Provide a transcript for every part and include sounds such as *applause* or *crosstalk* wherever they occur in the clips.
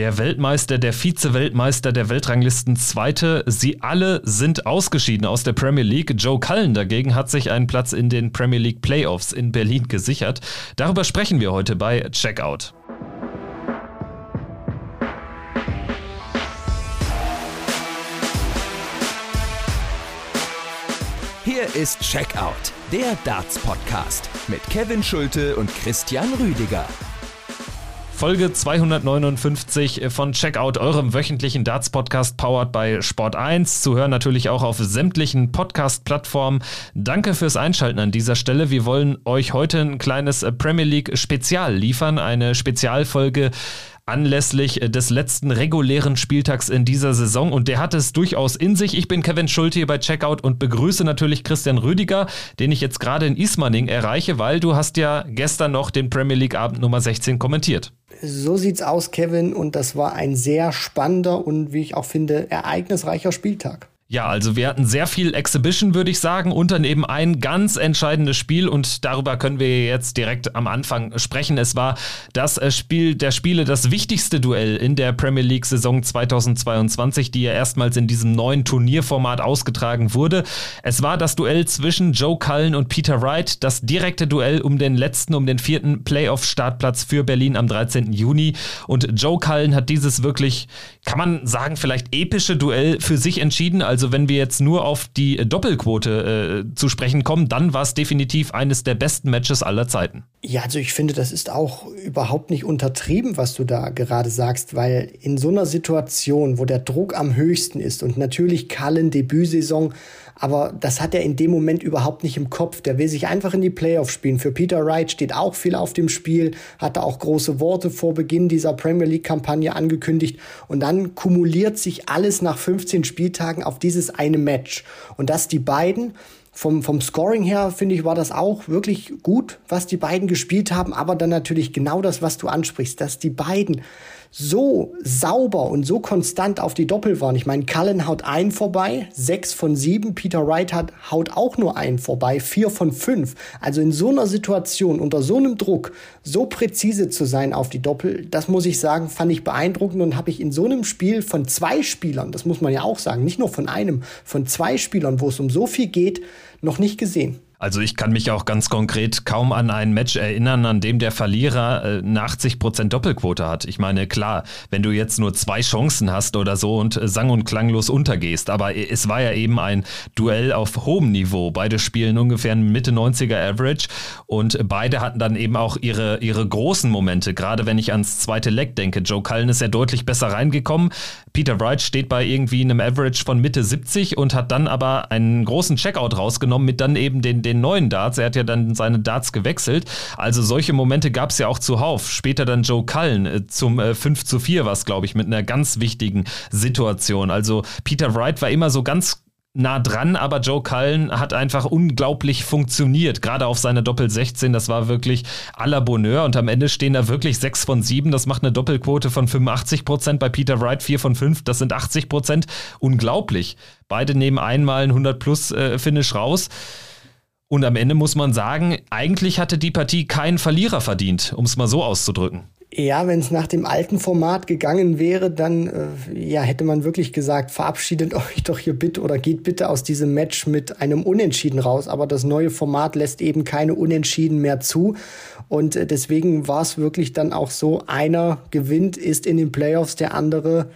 der Weltmeister, der Vize-Weltmeister, der Weltranglisten Zweite. Sie alle sind ausgeschieden aus der Premier League. Joe Cullen dagegen hat sich einen Platz in den Premier League Playoffs in Berlin gesichert. Darüber sprechen wir heute bei Checkout. Hier ist Checkout, der Darts-Podcast mit Kevin Schulte und Christian Rüdiger. Folge 259 von Checkout, eurem wöchentlichen Darts-Podcast powered by Sport 1. Zu hören natürlich auch auf sämtlichen Podcast-Plattformen. Danke fürs Einschalten an dieser Stelle. Wir wollen euch heute ein kleines Premier League-Spezial liefern, eine Spezialfolge anlässlich äh, des letzten regulären Spieltags in dieser Saison und der hat es durchaus in sich. Ich bin Kevin Schulte hier bei Checkout und begrüße natürlich Christian Rüdiger, den ich jetzt gerade in Ismaning erreiche, weil du hast ja gestern noch den Premier League Abend Nummer 16 kommentiert. So sieht's aus, Kevin, und das war ein sehr spannender und wie ich auch finde, ereignisreicher Spieltag. Ja, also wir hatten sehr viel Exhibition, würde ich sagen, und dann eben ein ganz entscheidendes Spiel und darüber können wir jetzt direkt am Anfang sprechen. Es war das äh, Spiel der Spiele, das wichtigste Duell in der Premier League Saison 2022, die ja erstmals in diesem neuen Turnierformat ausgetragen wurde. Es war das Duell zwischen Joe Cullen und Peter Wright, das direkte Duell um den letzten, um den vierten Playoff-Startplatz für Berlin am 13. Juni und Joe Cullen hat dieses wirklich, kann man sagen, vielleicht epische Duell für sich entschieden. Also also wenn wir jetzt nur auf die Doppelquote äh, zu sprechen kommen, dann war es definitiv eines der besten Matches aller Zeiten. Ja, also ich finde, das ist auch überhaupt nicht untertrieben, was du da gerade sagst, weil in so einer Situation, wo der Druck am höchsten ist und natürlich Kallen Debütsaison aber das hat er in dem Moment überhaupt nicht im Kopf. Der will sich einfach in die Playoffs spielen. Für Peter Wright steht auch viel auf dem Spiel, hatte auch große Worte vor Beginn dieser Premier League-Kampagne angekündigt. Und dann kumuliert sich alles nach 15 Spieltagen auf dieses eine Match. Und dass die beiden vom, vom Scoring her, finde ich, war das auch wirklich gut, was die beiden gespielt haben. Aber dann natürlich genau das, was du ansprichst, dass die beiden so sauber und so konstant auf die Doppel waren. Ich meine, Cullen haut einen vorbei, sechs von sieben. Peter Wright hat, haut auch nur einen vorbei, vier von fünf. Also in so einer Situation, unter so einem Druck, so präzise zu sein auf die Doppel, das muss ich sagen, fand ich beeindruckend und habe ich in so einem Spiel von zwei Spielern, das muss man ja auch sagen, nicht nur von einem, von zwei Spielern, wo es um so viel geht, noch nicht gesehen. Also ich kann mich auch ganz konkret kaum an ein Match erinnern, an dem der Verlierer äh, eine 80% Doppelquote hat. Ich meine, klar, wenn du jetzt nur zwei Chancen hast oder so und äh, sang- und klanglos untergehst, aber es war ja eben ein Duell auf hohem Niveau. Beide spielen ungefähr Mitte 90er Average und beide hatten dann eben auch ihre, ihre großen Momente, gerade wenn ich ans zweite Leck denke. Joe Cullen ist ja deutlich besser reingekommen. Peter Wright steht bei irgendwie einem Average von Mitte 70 und hat dann aber einen großen Checkout rausgenommen mit dann eben den, den den neuen Darts. Er hat ja dann seine Darts gewechselt. Also solche Momente gab es ja auch zuhauf. Später dann Joe Cullen äh, zum äh, 5 zu 4 was, glaube ich, mit einer ganz wichtigen Situation. Also Peter Wright war immer so ganz nah dran, aber Joe Cullen hat einfach unglaublich funktioniert, gerade auf seine Doppel 16, das war wirklich à la Bonheur und am Ende stehen da wirklich 6 von 7, das macht eine Doppelquote von 85 Prozent, bei Peter Wright 4 von 5, das sind 80 Prozent, unglaublich. Beide nehmen einmal ein 100 plus äh, Finish raus. Und am Ende muss man sagen, eigentlich hatte die Partie keinen Verlierer verdient, um es mal so auszudrücken. Ja, wenn es nach dem alten Format gegangen wäre, dann äh, ja, hätte man wirklich gesagt, verabschiedet *laughs* euch doch hier bitte oder geht bitte aus diesem Match mit einem Unentschieden raus. Aber das neue Format lässt eben keine Unentschieden mehr zu. Und äh, deswegen war es wirklich dann auch so, einer gewinnt, ist in den Playoffs, der andere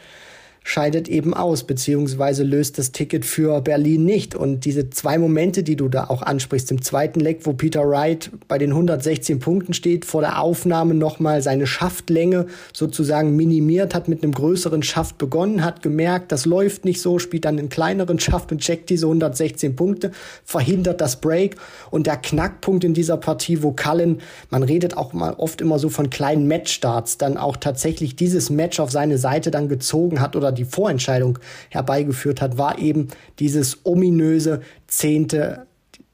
scheidet eben aus, beziehungsweise löst das Ticket für Berlin nicht. Und diese zwei Momente, die du da auch ansprichst, im zweiten Leck, wo Peter Wright bei den 116 Punkten steht, vor der Aufnahme nochmal seine Schaftlänge sozusagen minimiert hat, mit einem größeren Schaft begonnen hat, gemerkt, das läuft nicht so, spielt dann einen kleineren Schaft und checkt diese 116 Punkte, verhindert das Break. Und der Knackpunkt in dieser Partie, wo Cullen, man redet auch mal oft immer so von kleinen Matchstarts, dann auch tatsächlich dieses Match auf seine Seite dann gezogen hat oder die Vorentscheidung herbeigeführt hat, war eben dieses ominöse zehnte,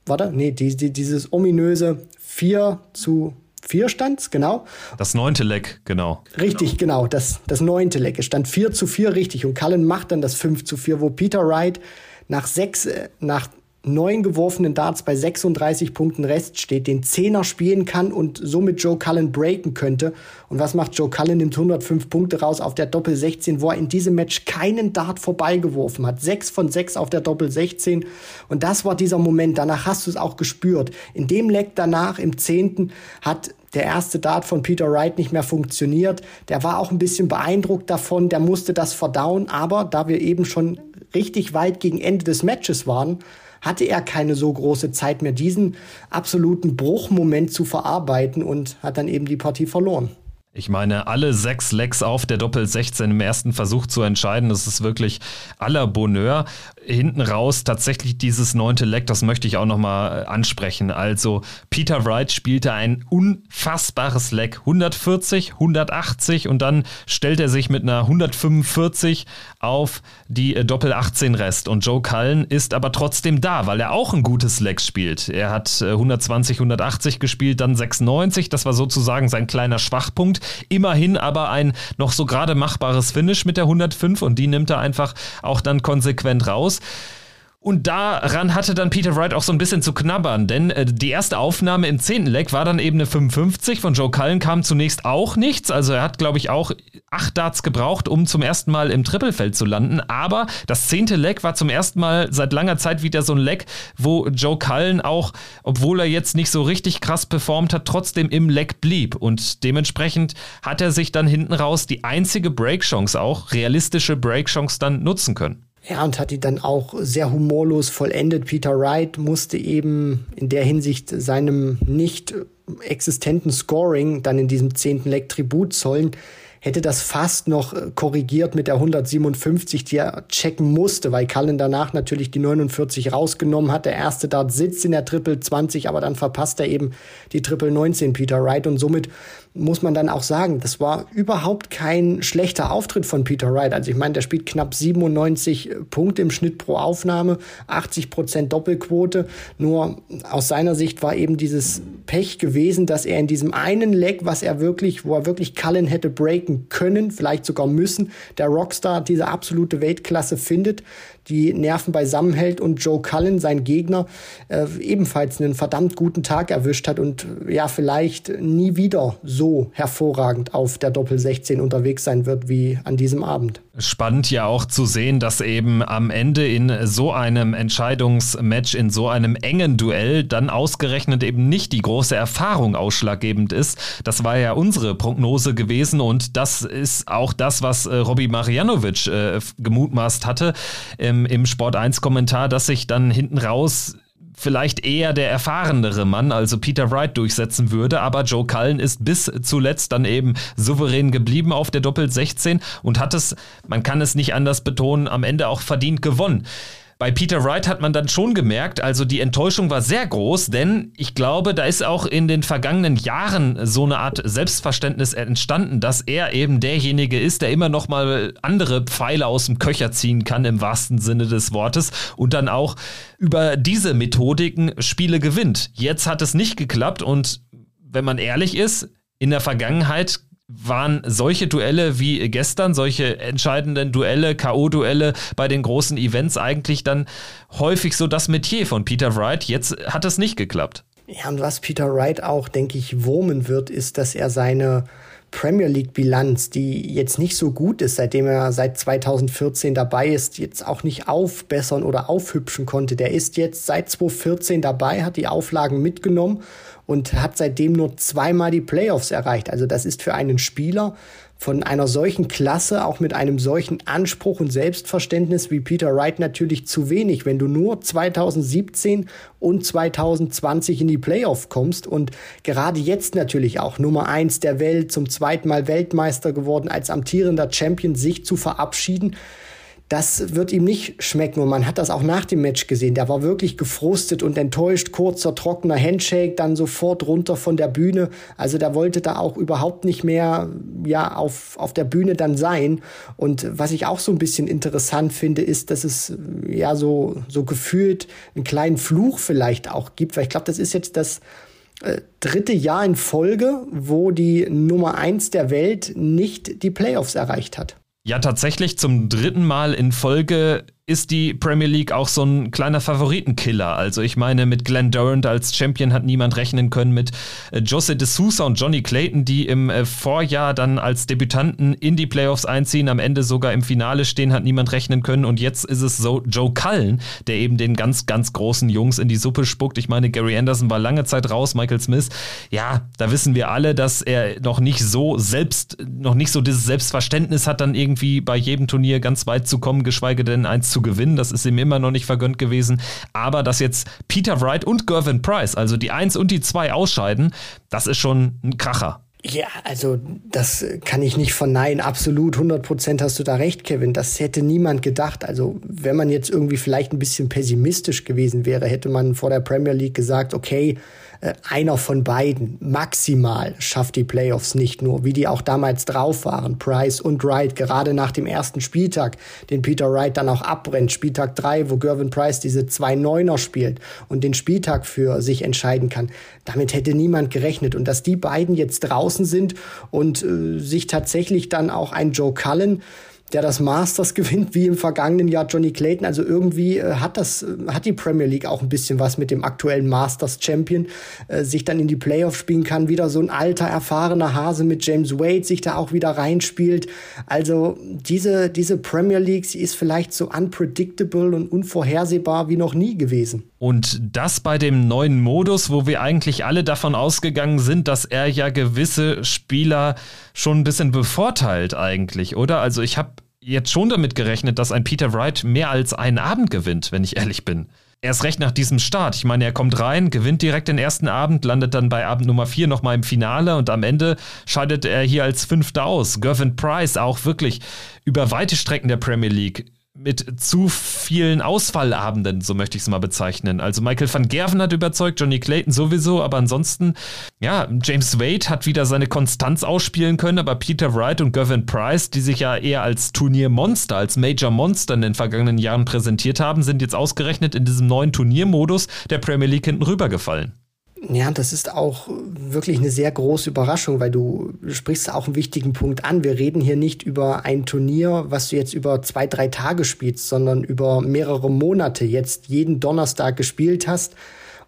warte, nee, die, die, dieses ominöse 4 zu 4 stand, genau. Das neunte Leck, genau. Richtig, genau, das, das neunte Leck. Es stand 4 zu 4 richtig und Cullen macht dann das 5 zu 4, wo Peter Wright nach sechs, äh, nach neun geworfenen Darts bei 36 Punkten Rest steht, den Zehner spielen kann und somit Joe Cullen breaken könnte. Und was macht Joe Cullen? Nimmt 105 Punkte raus auf der Doppel 16, wo er in diesem Match keinen Dart vorbeigeworfen hat. Sechs von sechs auf der Doppel 16. Und das war dieser Moment. Danach hast du es auch gespürt. In dem Leck danach, im zehnten, hat der erste Dart von Peter Wright nicht mehr funktioniert. Der war auch ein bisschen beeindruckt davon, der musste das verdauen, aber da wir eben schon richtig weit gegen Ende des Matches waren, hatte er keine so große Zeit mehr, diesen absoluten Bruchmoment zu verarbeiten und hat dann eben die Partie verloren. Ich meine, alle sechs Lecks auf der Doppel 16 im ersten Versuch zu entscheiden, das ist wirklich aller Bonheur. Hinten raus tatsächlich dieses neunte Leck, das möchte ich auch nochmal ansprechen. Also Peter Wright spielte ein unfassbares Leck. 140, 180 und dann stellt er sich mit einer 145 auf die äh, Doppel 18 Rest. Und Joe Cullen ist aber trotzdem da, weil er auch ein gutes Leck spielt. Er hat 120, äh, 180 gespielt, dann 96. Das war sozusagen sein kleiner Schwachpunkt. Immerhin aber ein noch so gerade machbares Finish mit der 105 und die nimmt er einfach auch dann konsequent raus. Und daran hatte dann Peter Wright auch so ein bisschen zu knabbern, denn äh, die erste Aufnahme im zehnten Leck war dann eben eine 55. Von Joe Cullen kam zunächst auch nichts. Also er hat, glaube ich, auch acht Darts gebraucht, um zum ersten Mal im Trippelfeld zu landen. Aber das zehnte Leck war zum ersten Mal seit langer Zeit wieder so ein Leck, wo Joe Cullen auch, obwohl er jetzt nicht so richtig krass performt hat, trotzdem im Leck blieb. Und dementsprechend hat er sich dann hinten raus die einzige Breakchance auch, realistische Breakchance dann nutzen können. Ja, und hat die dann auch sehr humorlos vollendet. Peter Wright musste eben in der Hinsicht seinem nicht existenten Scoring dann in diesem zehnten Leck Tribut zollen hätte das fast noch äh, korrigiert mit der 157, die er checken musste, weil Cullen danach natürlich die 49 rausgenommen hat. Der erste Dart sitzt in der Triple 20, aber dann verpasst er eben die Triple 19 Peter Wright und somit muss man dann auch sagen, das war überhaupt kein schlechter Auftritt von Peter Wright. Also ich meine, der spielt knapp 97 Punkte im Schnitt pro Aufnahme, 80 Prozent Doppelquote. Nur aus seiner Sicht war eben dieses Pech gewesen, dass er in diesem einen Leg, was er wirklich, wo er wirklich Cullen hätte breaken können, vielleicht sogar müssen, der Rockstar diese absolute Weltklasse findet, die Nerven beisammenhält und Joe Cullen, sein Gegner, äh, ebenfalls einen verdammt guten Tag erwischt hat und ja, vielleicht nie wieder so hervorragend auf der Doppel 16 unterwegs sein wird wie an diesem Abend. Spannend ja auch zu sehen, dass eben am Ende in so einem Entscheidungsmatch, in so einem engen Duell dann ausgerechnet eben nicht die große Erfahrung ausschlaggebend ist. Das war ja unsere Prognose gewesen und das ist auch das, was äh, Robbie Marianovic äh, gemutmaßt hatte. Ähm, im, Sport 1 Kommentar, dass sich dann hinten raus vielleicht eher der erfahrenere Mann, also Peter Wright, durchsetzen würde. Aber Joe Cullen ist bis zuletzt dann eben souverän geblieben auf der Doppel 16 und hat es, man kann es nicht anders betonen, am Ende auch verdient gewonnen. Bei Peter Wright hat man dann schon gemerkt, also die Enttäuschung war sehr groß, denn ich glaube, da ist auch in den vergangenen Jahren so eine Art Selbstverständnis entstanden, dass er eben derjenige ist, der immer noch mal andere Pfeile aus dem Köcher ziehen kann im wahrsten Sinne des Wortes und dann auch über diese Methodiken Spiele gewinnt. Jetzt hat es nicht geklappt und wenn man ehrlich ist, in der Vergangenheit waren solche Duelle wie gestern, solche entscheidenden Duelle, K.O.-Duelle bei den großen Events eigentlich dann häufig so das Metier von Peter Wright. Jetzt hat es nicht geklappt. Ja, und was Peter Wright auch, denke ich, wurmen wird, ist, dass er seine Premier League Bilanz, die jetzt nicht so gut ist, seitdem er seit 2014 dabei ist, jetzt auch nicht aufbessern oder aufhübschen konnte. Der ist jetzt seit 2014 dabei, hat die Auflagen mitgenommen und hat seitdem nur zweimal die Playoffs erreicht. Also das ist für einen Spieler von einer solchen Klasse, auch mit einem solchen Anspruch und Selbstverständnis wie Peter Wright natürlich zu wenig, wenn du nur 2017 und 2020 in die Playoff kommst und gerade jetzt natürlich auch Nummer eins der Welt, zum zweiten Mal Weltmeister geworden, als amtierender Champion sich zu verabschieden das wird ihm nicht schmecken. Und man hat das auch nach dem Match gesehen. Der war wirklich gefrustet und enttäuscht. Kurzer, trockener Handshake, dann sofort runter von der Bühne. Also der wollte da auch überhaupt nicht mehr ja, auf, auf der Bühne dann sein. Und was ich auch so ein bisschen interessant finde, ist, dass es ja so, so gefühlt einen kleinen Fluch vielleicht auch gibt. Weil ich glaube, das ist jetzt das äh, dritte Jahr in Folge, wo die Nummer eins der Welt nicht die Playoffs erreicht hat. Ja, tatsächlich zum dritten Mal in Folge ist die Premier League auch so ein kleiner Favoritenkiller. Also ich meine, mit Glenn Durant als Champion hat niemand rechnen können, mit äh, Jose de Sousa und Johnny Clayton, die im äh, Vorjahr dann als Debütanten in die Playoffs einziehen, am Ende sogar im Finale stehen, hat niemand rechnen können. Und jetzt ist es so Joe Cullen, der eben den ganz, ganz großen Jungs in die Suppe spuckt. Ich meine, Gary Anderson war lange Zeit raus, Michael Smith. Ja, da wissen wir alle, dass er noch nicht so selbst, noch nicht so dieses Selbstverständnis hat, dann irgendwie bei jedem Turnier ganz weit zu kommen, geschweige denn eins zu gewinnen. Das ist ihm immer noch nicht vergönnt gewesen. Aber dass jetzt Peter Wright und Gervin Price, also die 1 und die 2 ausscheiden, das ist schon ein Kracher. Ja, also das kann ich nicht verneinen. Absolut, 100 Prozent hast du da recht, Kevin. Das hätte niemand gedacht. Also wenn man jetzt irgendwie vielleicht ein bisschen pessimistisch gewesen wäre, hätte man vor der Premier League gesagt, okay, äh, einer von beiden maximal schafft die Playoffs nicht nur, wie die auch damals drauf waren, Price und Wright, gerade nach dem ersten Spieltag, den Peter Wright dann auch abbrennt, Spieltag drei, wo Gervin Price diese zwei Neuner spielt und den Spieltag für sich entscheiden kann. Damit hätte niemand gerechnet. Und dass die beiden jetzt draußen sind und äh, sich tatsächlich dann auch ein Joe Cullen der das Masters *laughs* gewinnt, wie im vergangenen Jahr Johnny Clayton. Also irgendwie äh, hat das, äh, hat die Premier League auch ein bisschen was mit dem aktuellen Masters Champion, äh, sich dann in die Playoffs spielen kann. Wieder so ein alter, erfahrener Hase mit James Wade sich da auch wieder reinspielt. Also diese, diese Premier League, sie ist vielleicht so unpredictable und unvorhersehbar wie noch nie gewesen. Und das bei dem neuen Modus, wo wir eigentlich alle davon ausgegangen sind, dass er ja gewisse Spieler schon ein bisschen bevorteilt eigentlich, oder? Also ich habe jetzt schon damit gerechnet, dass ein Peter Wright mehr als einen Abend gewinnt, wenn ich ehrlich bin. Erst recht nach diesem Start. Ich meine, er kommt rein, gewinnt direkt den ersten Abend, landet dann bei Abend Nummer 4 nochmal im Finale und am Ende scheidet er hier als Fünfter aus. Gervin Price auch wirklich über weite Strecken der Premier League mit zu vielen Ausfallabenden, so möchte ich es mal bezeichnen. Also Michael van Gerven hat überzeugt, Johnny Clayton sowieso, aber ansonsten, ja, James Wade hat wieder seine Konstanz ausspielen können, aber Peter Wright und Gavin Price, die sich ja eher als Turniermonster, als Major Monster in den vergangenen Jahren präsentiert haben, sind jetzt ausgerechnet in diesem neuen Turniermodus der Premier League hinten rübergefallen. Ja, das ist auch wirklich eine sehr große Überraschung, weil du sprichst auch einen wichtigen Punkt an. Wir reden hier nicht über ein Turnier, was du jetzt über zwei, drei Tage spielst, sondern über mehrere Monate jetzt jeden Donnerstag gespielt hast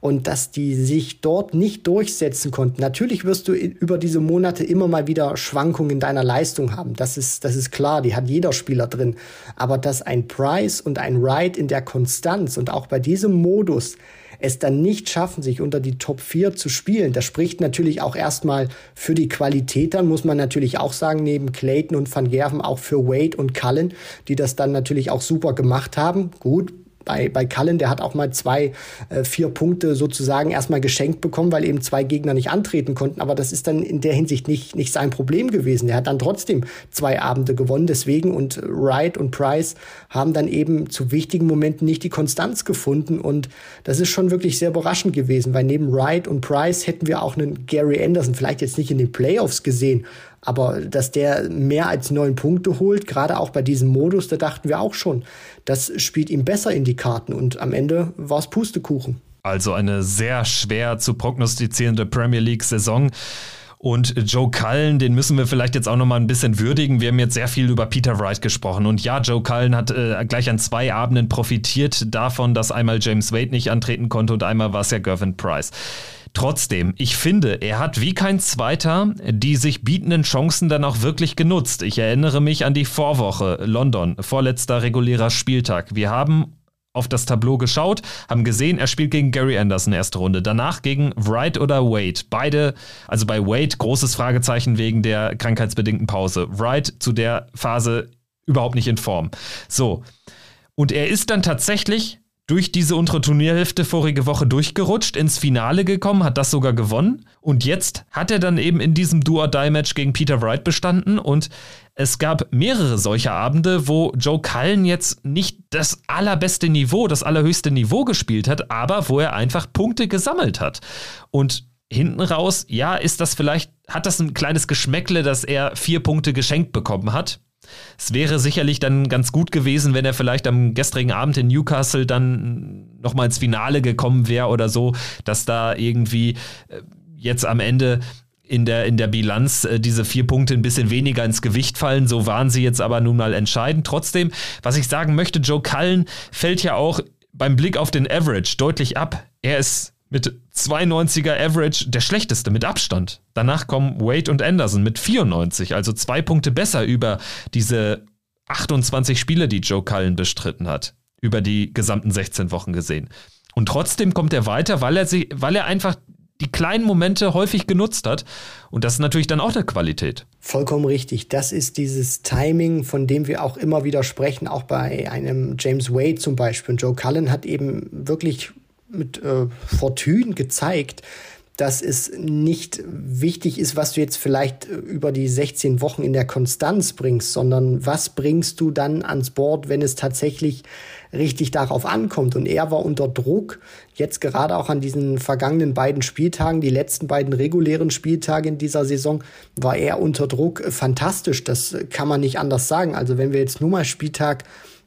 und dass die sich dort nicht durchsetzen konnten. Natürlich wirst du über diese Monate immer mal wieder Schwankungen in deiner Leistung haben. Das ist, das ist klar, die hat jeder Spieler drin. Aber dass ein Price und ein Ride in der Konstanz und auch bei diesem Modus es dann nicht schaffen, sich unter die Top 4 zu spielen. Das spricht natürlich auch erstmal für die Qualität, dann muss man natürlich auch sagen, neben Clayton und Van Gerven auch für Wade und Cullen, die das dann natürlich auch super gemacht haben. Gut, bei, bei Cullen, der hat auch mal zwei, äh, vier Punkte sozusagen erstmal geschenkt bekommen, weil eben zwei Gegner nicht antreten konnten. Aber das ist dann in der Hinsicht nicht, nicht sein Problem gewesen. Er hat dann trotzdem zwei Abende gewonnen. Deswegen und Wright und Price haben dann eben zu wichtigen Momenten nicht die Konstanz gefunden. Und das ist schon wirklich sehr überraschend gewesen, weil neben Wright und Price hätten wir auch einen Gary Anderson vielleicht jetzt nicht in den Playoffs gesehen, aber dass der mehr als neun Punkte holt, gerade auch bei diesem Modus, da dachten wir auch schon, das spielt ihm besser in die Karten. Und am Ende war es Pustekuchen. Also eine sehr schwer zu prognostizierende Premier League-Saison. Und Joe Cullen, den müssen wir vielleicht jetzt auch nochmal ein bisschen würdigen. Wir haben jetzt sehr viel über Peter Wright gesprochen. Und ja, Joe Cullen hat äh, gleich an zwei Abenden profitiert davon, dass einmal James Wade nicht antreten konnte und einmal war es ja Gervin Price. Trotzdem, ich finde, er hat wie kein Zweiter die sich bietenden Chancen dann auch wirklich genutzt. Ich erinnere mich an die Vorwoche London, vorletzter regulärer Spieltag. Wir haben auf das Tableau geschaut, haben gesehen, er spielt gegen Gary Anderson erste Runde. Danach gegen Wright oder Wade. Beide, also bei Wade großes Fragezeichen wegen der krankheitsbedingten Pause. Wright zu der Phase überhaupt nicht in Form. So. Und er ist dann tatsächlich durch diese untere Turnierhälfte vorige Woche durchgerutscht, ins Finale gekommen, hat das sogar gewonnen. Und jetzt hat er dann eben in diesem Do-or-Die-Match gegen Peter Wright bestanden. Und es gab mehrere solcher Abende, wo Joe Cullen jetzt nicht das allerbeste Niveau, das allerhöchste Niveau gespielt hat, aber wo er einfach Punkte gesammelt hat. Und hinten raus, ja, ist das vielleicht, hat das ein kleines Geschmäckle, dass er vier Punkte geschenkt bekommen hat. Es wäre sicherlich dann ganz gut gewesen, wenn er vielleicht am gestrigen Abend in Newcastle dann nochmal ins Finale gekommen wäre oder so, dass da irgendwie äh, jetzt am Ende in der, in der Bilanz äh, diese vier Punkte ein bisschen weniger ins Gewicht fallen. So waren sie jetzt aber nun mal entscheidend. Trotzdem, was ich sagen möchte, Joe Cullen fällt ja auch beim Blick auf den Average deutlich ab. Er ist mit 92er Average der schlechteste mit Abstand. Danach kommen Wade und Anderson mit 94, also zwei Punkte besser über diese 28 Spiele, die Joe Cullen bestritten hat, über die gesamten 16 Wochen gesehen. Und trotzdem kommt er weiter, weil er, sie, weil er einfach die kleinen Momente häufig genutzt hat. Und das ist natürlich dann auch eine Qualität. Vollkommen richtig. Das ist dieses Timing, von dem wir auch immer wieder sprechen, auch bei einem James Wade zum Beispiel. Und Joe Cullen hat eben wirklich mit äh, Fortune gezeigt, dass es nicht wichtig ist, was du jetzt vielleicht äh, über die 16 Wochen in der Konstanz bringst, sondern was bringst du dann ans Board, wenn es tatsächlich richtig darauf ankommt. Und er war unter Druck, jetzt gerade auch an diesen vergangenen beiden Spieltagen, die letzten beiden regulären Spieltage in dieser Saison, war er unter Druck fantastisch. Das kann man nicht anders sagen. Also wenn wir jetzt nur mal Spieltag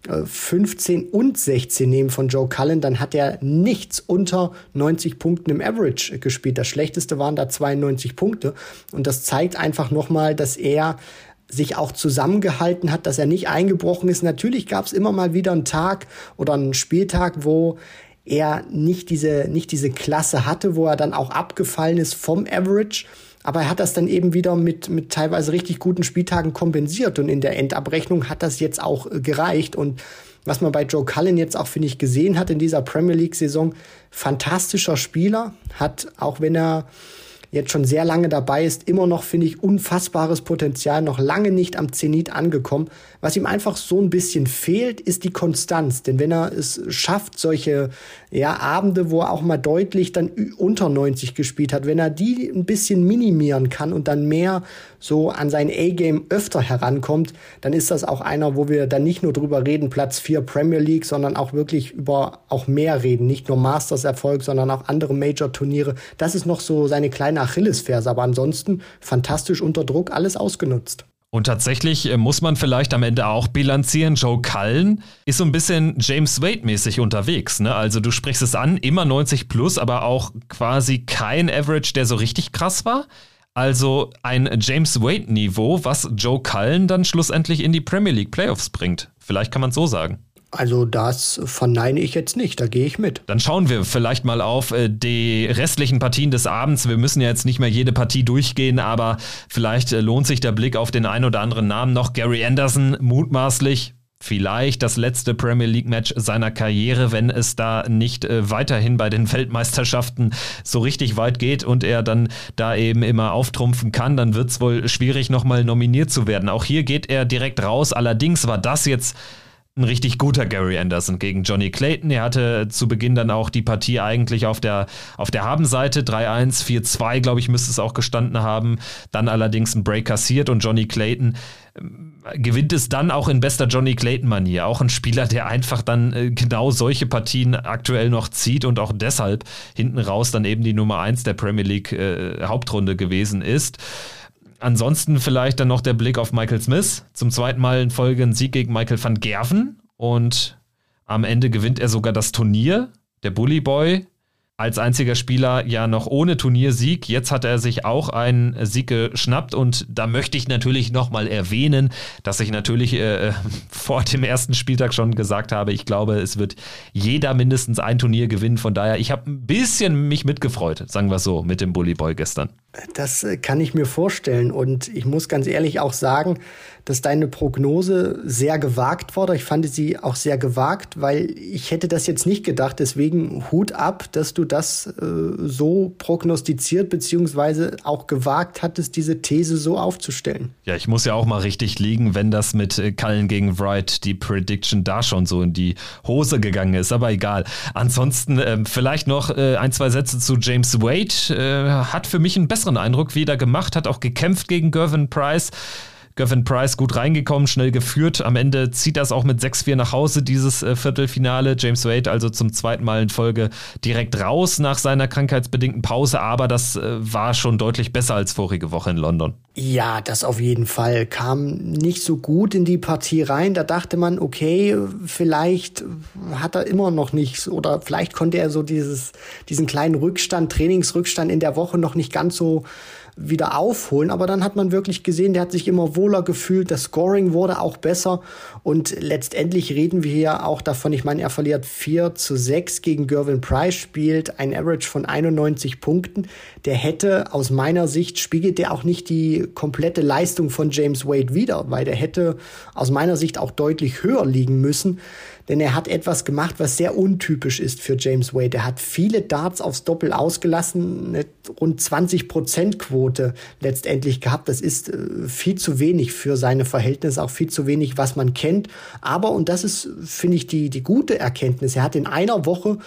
15 äh, und 16 nehmen von Joe Cullen, dann hat er nichts unter 90 Punkten im Average gespielt. Das schlechteste waren da 92 Punkte. Und das zeigt einfach nochmal, dass er sich auch zusammengehalten hat, dass er nicht eingebrochen ist. Natürlich gab es immer mal wieder einen Tag oder einen Spieltag, wo er nicht diese, nicht diese Klasse hatte, wo er dann auch abgefallen ist vom Average. Aber er hat das dann eben wieder mit, mit teilweise richtig guten Spieltagen kompensiert. Und in der Endabrechnung hat das jetzt auch gereicht. Und was man bei Joe Cullen jetzt auch, finde ich, gesehen hat in dieser Premier League-Saison, fantastischer Spieler, hat, auch wenn er jetzt schon sehr lange dabei ist, immer noch, finde ich, unfassbares Potenzial, noch lange nicht am Zenit angekommen. Was ihm einfach so ein bisschen fehlt, ist die Konstanz. Denn wenn er es schafft, solche ja, Abende, wo er auch mal deutlich dann unter 90 gespielt hat, wenn er die ein bisschen minimieren kann und dann mehr so an sein A-Game öfter herankommt, dann ist das auch einer, wo wir dann nicht nur drüber reden, Platz 4 Premier League, sondern auch wirklich über auch mehr reden. Nicht nur Masters-Erfolg, sondern auch andere Major-Turniere. Das ist noch so seine kleine Achillesferse. Aber ansonsten fantastisch unter Druck, alles ausgenutzt. Und tatsächlich äh, muss man vielleicht am Ende auch bilanzieren, Joe Cullen ist so ein bisschen James Wade-mäßig unterwegs. Ne? Also du sprichst es an, immer 90 plus, aber auch quasi kein Average, der so richtig krass war. Also ein James Wade-Niveau, was Joe Cullen dann schlussendlich in die Premier League Playoffs bringt. Vielleicht kann man es so sagen. Also das verneine ich jetzt nicht, da gehe ich mit. Dann schauen wir vielleicht mal auf äh, die restlichen Partien des Abends. Wir müssen ja jetzt nicht mehr jede Partie durchgehen, aber vielleicht äh, lohnt sich der Blick auf den ein oder anderen Namen noch. Gary Anderson, mutmaßlich vielleicht das letzte Premier League Match seiner Karriere, wenn es da nicht äh, weiterhin bei den *laughs* Weltmeisterschaften so richtig weit geht und er dann da eben immer auftrumpfen kann, dann wird es wohl schwierig nochmal nominiert zu werden. Auch hier geht er direkt raus. Allerdings war das jetzt ein richtig guter Gary Anderson gegen Johnny Clayton. Er hatte zu Beginn dann auch die Partie eigentlich auf der, auf der Habenseite. 3-1, 4-2, glaube ich, müsste es auch gestanden haben. Dann allerdings ein Break kassiert und Johnny Clayton äh, gewinnt es dann auch in bester Johnny Clayton-Manier. Auch ein Spieler, der einfach dann äh, genau solche Partien aktuell noch zieht und auch deshalb hinten raus dann eben die Nummer 1 der Premier League äh, Hauptrunde gewesen ist. Ansonsten vielleicht dann noch der Blick auf Michael Smith. Zum zweiten Mal in Folge ein Sieg gegen Michael van Gerven. Und am Ende gewinnt er sogar das Turnier. Der Bully Boy als einziger Spieler ja noch ohne Turniersieg. Jetzt hat er sich auch einen Sieg geschnappt und da möchte ich natürlich nochmal erwähnen, dass ich natürlich äh, *laughs* vor dem ersten Spieltag schon gesagt habe, ich glaube, es wird jeder mindestens ein Turnier gewinnen. Von daher, ich habe ein bisschen mich mitgefreut, sagen wir so, mit dem Bully Boy gestern. Das äh, kann ich mir vorstellen und ich muss ganz ehrlich auch sagen, dass deine Prognose sehr gewagt wurde. Ich fand sie auch sehr gewagt, weil ich hätte das jetzt nicht gedacht. Deswegen Hut ab, dass du das äh, so prognostiziert beziehungsweise auch gewagt hattest, diese These so aufzustellen. Ja, ich muss ja auch mal richtig liegen, wenn das mit äh, Cullen gegen Wright die Prediction da schon so in die Hose gegangen ist. Aber egal. Ansonsten äh, vielleicht noch äh, ein, zwei Sätze zu James Wade. Äh, hat für mich einen besseren Eindruck wieder gemacht, hat auch gekämpft gegen Gervin Price. Gavin Price gut reingekommen, schnell geführt. Am Ende zieht das auch mit 6-4 nach Hause, dieses äh, Viertelfinale. James Wade also zum zweiten Mal in Folge direkt raus nach seiner krankheitsbedingten Pause, aber das äh, war schon deutlich besser als vorige Woche in London. Ja, das auf jeden Fall. Kam nicht so gut in die Partie rein. Da dachte man, okay, vielleicht hat er immer noch nichts oder vielleicht konnte er so dieses, diesen kleinen Rückstand, Trainingsrückstand in der Woche noch nicht ganz so wieder aufholen. Aber dann hat man wirklich gesehen, der hat sich immer wohler gefühlt, das Scoring wurde auch besser und letztendlich reden wir hier auch davon, ich meine, er verliert 4 zu 6 gegen Gervin Price, spielt ein Average von 91 Punkten. Der hätte aus meiner Sicht, spiegelt der auch nicht die komplette Leistung von James Wade wieder, weil der hätte aus meiner Sicht auch deutlich höher liegen müssen denn er hat etwas gemacht, was sehr untypisch ist für James Wade. Er hat viele Darts aufs Doppel ausgelassen, eine rund 20 Prozent Quote letztendlich gehabt. Das ist äh, viel zu wenig für seine Verhältnisse, auch viel zu wenig, was man kennt. Aber, und das ist, finde ich, die, die gute Erkenntnis, er hat in einer Woche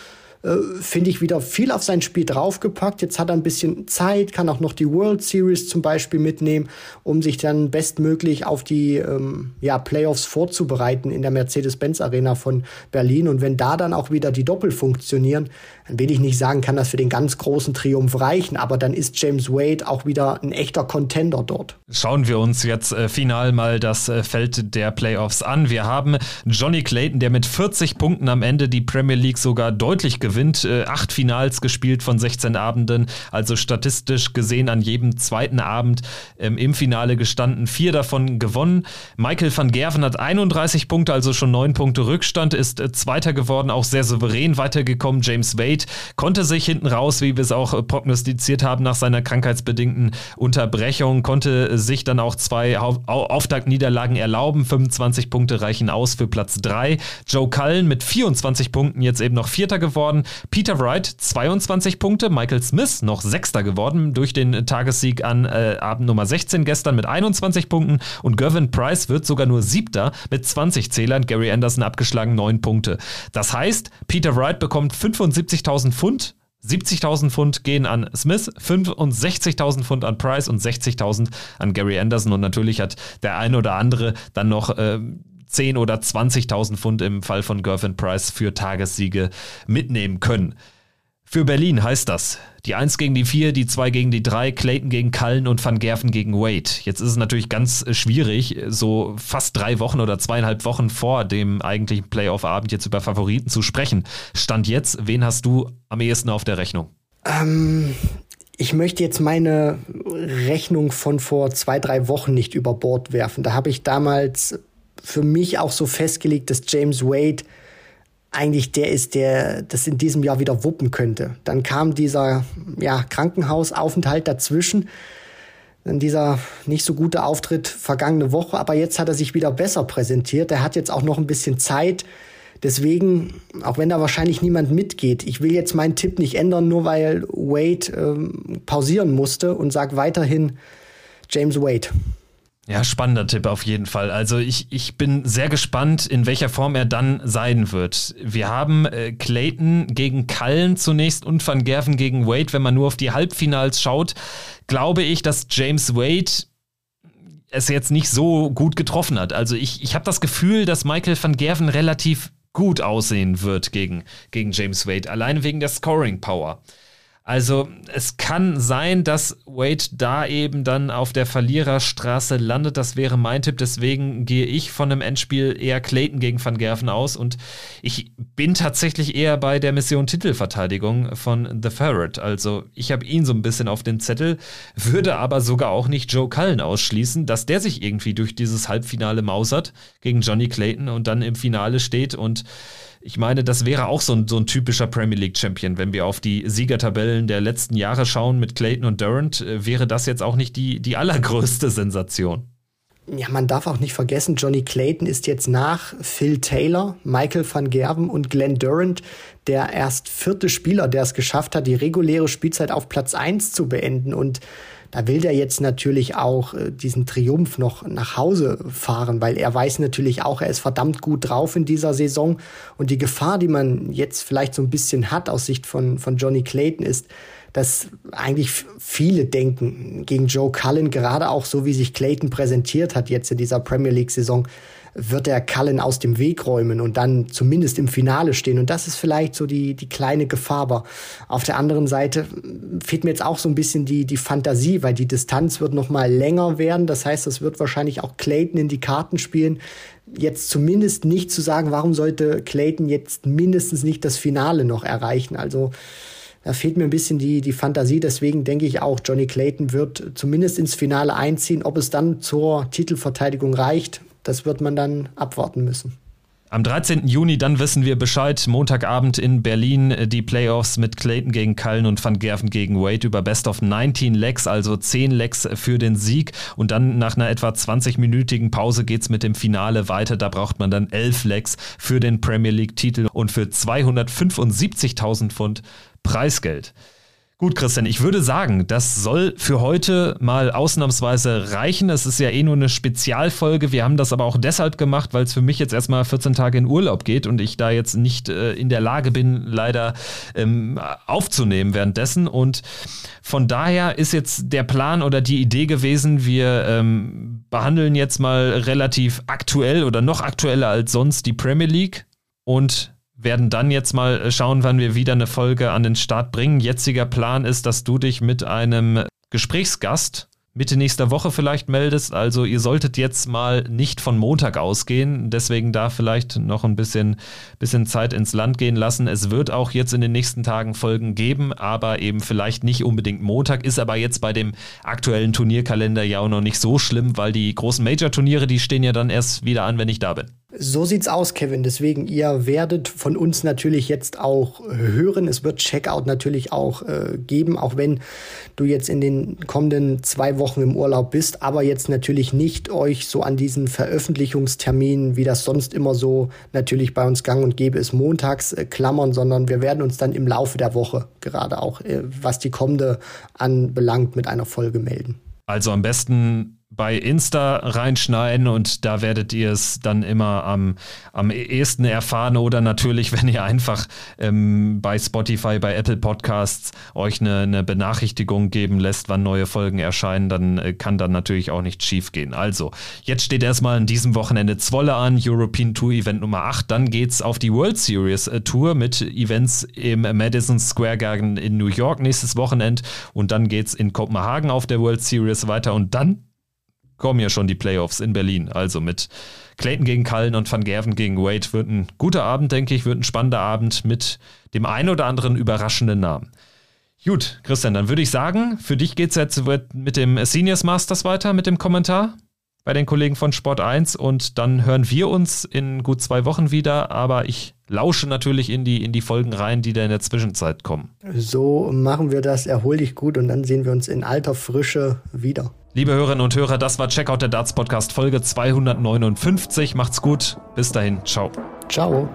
äh, finde ich, wieder viel auf sein Spiel draufgepackt. Jetzt hat er ein bisschen Zeit, kann auch noch die World Series zum Beispiel mitnehmen, um sich dann bestmöglich auf die ähm, ja, Playoffs vorzubereiten in der Mercedes-Benz Arena von Berlin. Und wenn da dann auch wieder die Doppel funktionieren, dann will ich nicht sagen, kann das für den ganz großen Triumph reichen, aber dann ist James Wade auch wieder ein echter Contender dort. Schauen wir uns jetzt äh, final mal das äh, Feld der Playoffs an. Wir haben Johnny Clayton, der mit 40 Punkten am Ende die Premier League sogar deutlich gewinnt. Äh, acht Finals gespielt von 16 Abenden, also statistisch gesehen an jedem zweiten Abend ähm, im Finale gestanden, vier davon gewonnen. Michael van Gerven hat 31 Punkte, also schon neun Punkte Rückstand, ist äh, Zweiter geworden, auch sehr souverän weitergekommen. James Wade Wade konnte sich hinten raus, wie wir es auch prognostiziert haben, nach seiner krankheitsbedingten Unterbrechung, konnte sich dann auch zwei Auftaktniederlagen erlauben. 25 Punkte reichen aus für Platz 3. Joe Cullen mit 24 Punkten jetzt eben noch Vierter geworden. Peter Wright 22 Punkte. Michael Smith noch Sechster geworden durch den Tagessieg an äh, Abend Nummer 16 gestern mit 21 Punkten. Und Gervin Price wird sogar nur Siebter mit 20 Zählern. Gary Anderson abgeschlagen 9 Punkte. Das heißt, Peter Wright bekommt 75 60.000 Pfund. 70.000 Pfund gehen an Smith, 65.000 Pfund an Price und 60.000 an Gary Anderson. Und natürlich hat der eine oder andere dann noch äh, 10 oder 20.000 Pfund im Fall von Gervin Price für Tagessiege mitnehmen können. Für Berlin heißt das, die 1 gegen die 4, die 2 gegen die 3, Clayton gegen Cullen und Van Gerven gegen Wade. Jetzt ist es natürlich ganz schwierig, so fast drei Wochen oder zweieinhalb Wochen vor dem eigentlichen Playoff-Abend jetzt über Favoriten zu sprechen. Stand jetzt, wen hast du am ehesten auf der Rechnung? Ähm, ich möchte jetzt meine Rechnung von vor zwei, drei Wochen nicht über Bord werfen. Da habe ich damals für mich auch so festgelegt, dass James Wade eigentlich der ist, der das in diesem Jahr wieder wuppen könnte. Dann kam dieser ja, Krankenhausaufenthalt dazwischen. Dann dieser nicht so gute Auftritt vergangene Woche, aber jetzt hat er sich wieder besser präsentiert. Er hat jetzt auch noch ein bisschen Zeit. Deswegen, auch wenn da wahrscheinlich niemand mitgeht, ich will jetzt meinen Tipp nicht ändern, nur weil Wade ähm, pausieren musste und sag weiterhin James Wade. Ja, spannender Tipp auf jeden Fall. Also ich, ich bin sehr gespannt, in welcher Form er dann sein wird. Wir haben äh, Clayton gegen Cullen zunächst und Van Gerven gegen Wade. Wenn man nur auf die Halbfinals schaut, glaube ich, dass James Wade es jetzt nicht so gut getroffen hat. Also ich, ich habe das Gefühl, dass Michael van Gerven relativ gut aussehen wird gegen, gegen James Wade, allein wegen der Scoring Power. Also es kann sein, dass Wade da eben dann auf der Verliererstraße landet. Das wäre mein Tipp. Deswegen gehe ich von einem Endspiel eher Clayton gegen Van Gerven aus. Und ich bin tatsächlich eher bei der Mission Titelverteidigung von The Ferret. Also ich habe ihn so ein bisschen auf den Zettel, würde aber sogar auch nicht Joe Cullen ausschließen, dass der sich irgendwie durch dieses Halbfinale mausert gegen Johnny Clayton und dann im Finale steht und ich meine, das wäre auch so ein, so ein typischer Premier League Champion. Wenn wir auf die Siegertabellen der letzten Jahre schauen mit Clayton und Durant, äh, wäre das jetzt auch nicht die, die allergrößte Sensation. Ja, man darf auch nicht vergessen, Johnny Clayton ist jetzt nach Phil Taylor, Michael van Gerven und Glenn Durant der erst vierte Spieler, der es geschafft hat, die reguläre Spielzeit auf Platz 1 zu beenden. Und da will der jetzt natürlich auch äh, diesen Triumph noch nach Hause fahren, weil er weiß natürlich auch, er ist verdammt gut drauf in dieser Saison. Und die Gefahr, die man jetzt vielleicht so ein bisschen hat aus Sicht von, von Johnny Clayton ist, dass eigentlich viele denken gegen Joe Cullen, gerade auch so wie sich Clayton präsentiert hat jetzt in dieser Premier League Saison, wird er Cullen aus dem Weg räumen und dann zumindest im Finale stehen. Und das ist vielleicht so die, die kleine Gefahr. Aber auf der anderen Seite fehlt mir jetzt auch so ein bisschen die, die Fantasie, weil die Distanz wird noch mal länger werden. Das heißt, das wird wahrscheinlich auch Clayton in die Karten spielen. Jetzt zumindest nicht zu sagen, warum sollte Clayton jetzt mindestens nicht das Finale noch erreichen. Also da fehlt mir ein bisschen die, die Fantasie. Deswegen denke ich auch, Johnny Clayton wird zumindest ins Finale einziehen. Ob es dann zur Titelverteidigung reicht, das wird man dann abwarten müssen. Am 13. Juni, dann wissen wir Bescheid. Montagabend in Berlin äh, die Playoffs mit Clayton gegen Cullen und Van Gerven gegen Wade über Best of 19 Legs, also 10 Legs für den Sieg. Und dann nach einer etwa 20-minütigen Pause geht's mit dem Finale weiter. Da braucht man dann 11 Legs für den Premier League-Titel und für 275.000 Pfund Preisgeld. Gut, Christian, ich würde sagen, das soll für heute mal ausnahmsweise reichen. Es ist ja eh nur eine Spezialfolge. Wir haben das aber auch deshalb gemacht, weil es für mich jetzt erstmal 14 Tage in Urlaub geht und ich da jetzt nicht äh, in der Lage bin, leider ähm, aufzunehmen währenddessen. Und von daher ist jetzt der Plan oder die Idee gewesen, wir ähm, behandeln jetzt mal relativ aktuell oder noch aktueller als sonst die Premier League und werden dann jetzt mal äh, schauen, wann wir wieder eine Folge an den Start bringen. Jetziger Plan ist, dass du dich mit einem Gesprächsgast Mitte nächster Woche vielleicht meldest. Also ihr solltet jetzt mal nicht von Montag ausgehen. Deswegen da vielleicht noch ein bisschen, bisschen Zeit ins Land gehen lassen. Es wird auch jetzt in den nächsten Tagen Folgen geben, aber eben vielleicht nicht unbedingt Montag. Ist aber jetzt bei dem aktuellen Turnierkalender ja auch noch nicht so schlimm, weil die großen Major-Turniere, die stehen ja dann erst wieder an, wenn ich da bin. So sieht's aus, Kevin. Deswegen, ihr werdet von uns natürlich jetzt auch hören. Es wird Checkout natürlich auch äh, geben, auch wenn du jetzt in den kommenden zwei Wochen im Urlaub bist, aber jetzt natürlich nicht euch so an diesen Veröffentlichungsterminen, wie das sonst immer so natürlich bei uns gang und gäbe ist, montags äh, klammern, sondern wir werden uns dann im Laufe der Woche gerade auch, äh, was die kommende anbelangt, mit einer Folge melden. Also am besten bei Insta reinschneiden und da werdet ihr es dann immer am, am ehesten erfahren oder natürlich, *laughs* wenn ihr einfach ähm, bei Spotify, bei Apple Podcasts euch eine, eine, Benachrichtigung geben lässt, wann neue Folgen erscheinen, dann äh, kann dann natürlich auch nicht schief gehen. Also, jetzt steht erstmal an diesem Wochenende Zwolle an, European Tour Event Nummer 8, dann geht's auf die World Series äh, Tour mit Events im Madison Square Garden in New York nächstes Wochenende und dann geht's in Kopenhagen auf der World Series weiter. Und dann kommen ja schon die Playoffs in Berlin. Also mit Clayton gegen Cullen und Van Gerven gegen Wade wird ein guter Abend, denke ich, wird ein spannender Abend mit dem ein oder anderen überraschenden Namen. Gut, Christian, dann würde ich sagen, für dich geht es jetzt mit dem Seniors Masters weiter, mit dem Kommentar bei den Kollegen von Sport 1 und dann hören wir uns in gut zwei Wochen wieder, aber ich lausche natürlich in die, in die Folgen rein, die da in der Zwischenzeit kommen. So machen wir das, erhol dich gut und dann sehen wir uns in alter Frische wieder. Liebe Hörerinnen und Hörer, das war Checkout der Darts Podcast Folge 259. Macht's gut. Bis dahin. Ciao. Ciao.